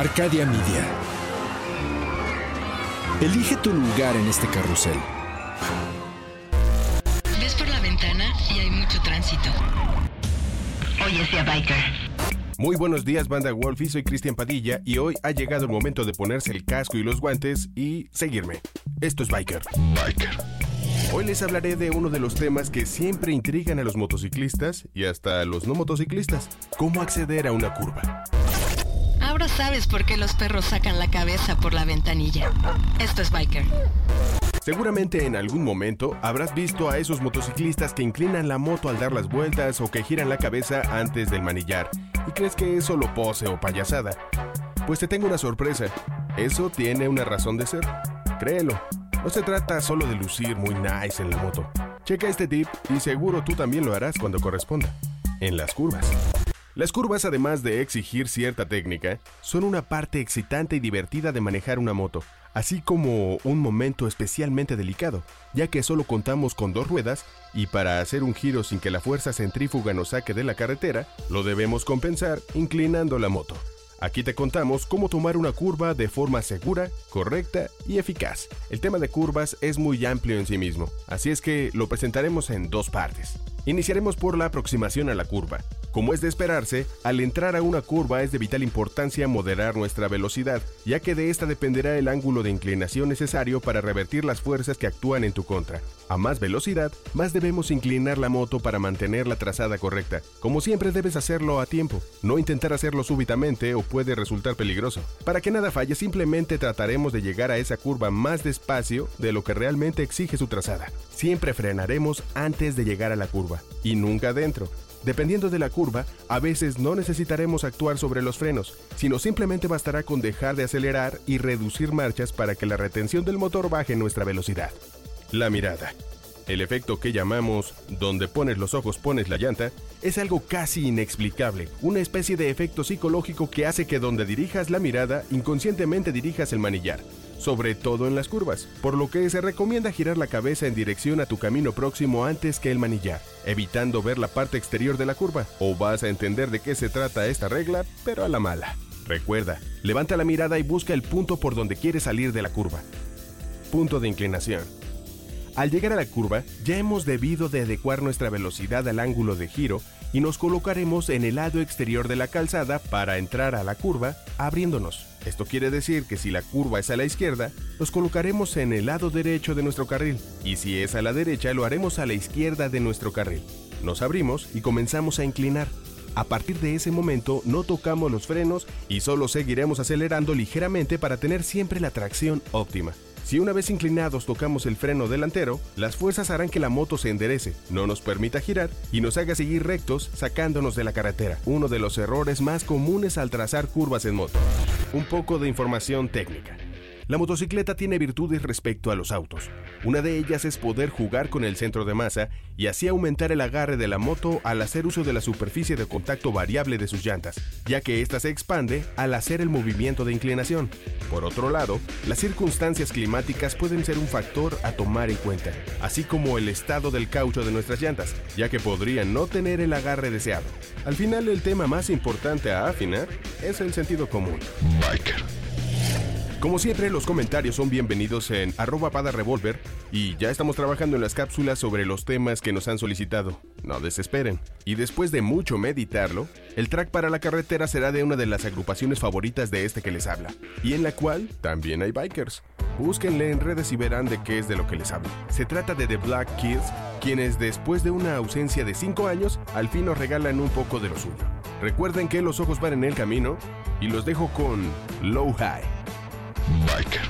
Arcadia Media. Elige tu lugar en este carrusel. Ves por la ventana y hay mucho tránsito. Oye, sea biker. Muy buenos días, banda Wolfie, soy Cristian Padilla y hoy ha llegado el momento de ponerse el casco y los guantes y seguirme. Esto es Biker. Biker. Hoy les hablaré de uno de los temas que siempre intrigan a los motociclistas y hasta a los no motociclistas, cómo acceder a una curva. Ahora sabes por qué los perros sacan la cabeza por la ventanilla. Esto es Biker. Seguramente en algún momento habrás visto a esos motociclistas que inclinan la moto al dar las vueltas o que giran la cabeza antes del manillar y crees que es solo pose o payasada. Pues te tengo una sorpresa. Eso tiene una razón de ser. Créelo. No se trata solo de lucir muy nice en la moto. Checa este tip y seguro tú también lo harás cuando corresponda. En las curvas. Las curvas, además de exigir cierta técnica, son una parte excitante y divertida de manejar una moto, así como un momento especialmente delicado, ya que solo contamos con dos ruedas y para hacer un giro sin que la fuerza centrífuga nos saque de la carretera, lo debemos compensar inclinando la moto. Aquí te contamos cómo tomar una curva de forma segura, correcta y eficaz. El tema de curvas es muy amplio en sí mismo, así es que lo presentaremos en dos partes. Iniciaremos por la aproximación a la curva. Como es de esperarse, al entrar a una curva es de vital importancia moderar nuestra velocidad, ya que de esta dependerá el ángulo de inclinación necesario para revertir las fuerzas que actúan en tu contra. A más velocidad, más debemos inclinar la moto para mantener la trazada correcta. Como siempre debes hacerlo a tiempo, no intentar hacerlo súbitamente o puede resultar peligroso. Para que nada falle, simplemente trataremos de llegar a esa curva más despacio de lo que realmente exige su trazada. Siempre frenaremos antes de llegar a la curva y nunca dentro. Dependiendo de la curva, a veces no necesitaremos actuar sobre los frenos, sino simplemente bastará con dejar de acelerar y reducir marchas para que la retención del motor baje nuestra velocidad. La mirada. El efecto que llamamos donde pones los ojos pones la llanta es algo casi inexplicable, una especie de efecto psicológico que hace que donde dirijas la mirada inconscientemente dirijas el manillar, sobre todo en las curvas, por lo que se recomienda girar la cabeza en dirección a tu camino próximo antes que el manillar, evitando ver la parte exterior de la curva, o vas a entender de qué se trata esta regla, pero a la mala. Recuerda, levanta la mirada y busca el punto por donde quieres salir de la curva. Punto de inclinación. Al llegar a la curva, ya hemos debido de adecuar nuestra velocidad al ángulo de giro y nos colocaremos en el lado exterior de la calzada para entrar a la curva abriéndonos. Esto quiere decir que si la curva es a la izquierda, nos colocaremos en el lado derecho de nuestro carril y si es a la derecha lo haremos a la izquierda de nuestro carril. Nos abrimos y comenzamos a inclinar. A partir de ese momento no tocamos los frenos y solo seguiremos acelerando ligeramente para tener siempre la tracción óptima. Si una vez inclinados tocamos el freno delantero, las fuerzas harán que la moto se enderece, no nos permita girar y nos haga seguir rectos sacándonos de la carretera, uno de los errores más comunes al trazar curvas en moto. Un poco de información técnica. La motocicleta tiene virtudes respecto a los autos. Una de ellas es poder jugar con el centro de masa y así aumentar el agarre de la moto al hacer uso de la superficie de contacto variable de sus llantas, ya que ésta se expande al hacer el movimiento de inclinación. Por otro lado, las circunstancias climáticas pueden ser un factor a tomar en cuenta, así como el estado del caucho de nuestras llantas, ya que podrían no tener el agarre deseado. Al final, el tema más importante a afinar es el sentido común. Como siempre, los comentarios son bienvenidos en arroba pada revolver y ya estamos trabajando en las cápsulas sobre los temas que nos han solicitado. No desesperen. Y después de mucho meditarlo, el track para la carretera será de una de las agrupaciones favoritas de este que les habla, y en la cual también hay bikers. Búsquenle en redes y verán de qué es de lo que les hablo. Se trata de The Black Kids, quienes después de una ausencia de 5 años, al fin nos regalan un poco de lo suyo. Recuerden que los ojos van en el camino y los dejo con Low High. Biker.